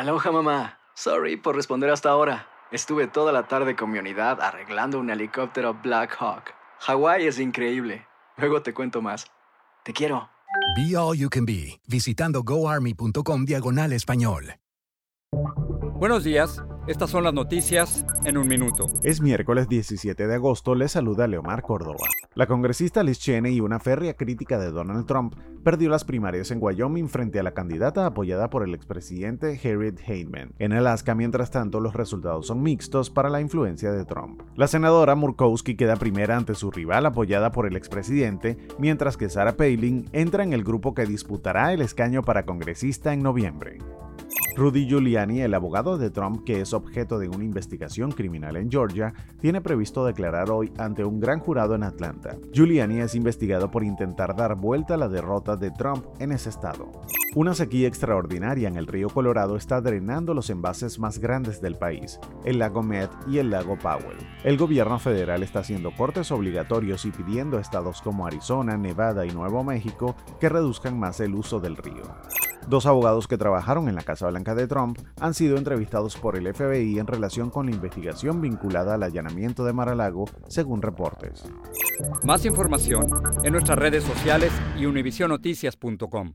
Aloha mamá. Sorry por responder hasta ahora. Estuve toda la tarde con mi unidad arreglando un helicóptero Black Hawk. Hawái es increíble. Luego te cuento más. Te quiero. Be All You Can Be, visitando goarmy.com diagonal español. Buenos días, estas son las noticias en un minuto. Es miércoles 17 de agosto, le saluda Leomar Córdoba. La congresista Liz Cheney, una férrea crítica de Donald Trump, perdió las primarias en Wyoming frente a la candidata apoyada por el expresidente Harriet Heyman. En Alaska, mientras tanto, los resultados son mixtos para la influencia de Trump. La senadora Murkowski queda primera ante su rival apoyada por el expresidente, mientras que Sarah Palin entra en el grupo que disputará el escaño para congresista en noviembre. Rudy Giuliani, el abogado de Trump que es objeto de una investigación criminal en Georgia, tiene previsto declarar hoy ante un gran jurado en Atlanta. Giuliani es investigado por intentar dar vuelta a la derrota de Trump en ese estado. Una sequía extraordinaria en el río Colorado está drenando los envases más grandes del país, el lago Mead y el lago Powell. El gobierno federal está haciendo cortes obligatorios y pidiendo a estados como Arizona, Nevada y Nuevo México que reduzcan más el uso del río. Dos abogados que trabajaron en la Casa Blanca de Trump han sido entrevistados por el FBI en relación con la investigación vinculada al allanamiento de Mar-a-Lago, según reportes. Más información en nuestras redes sociales y univisionoticias.com.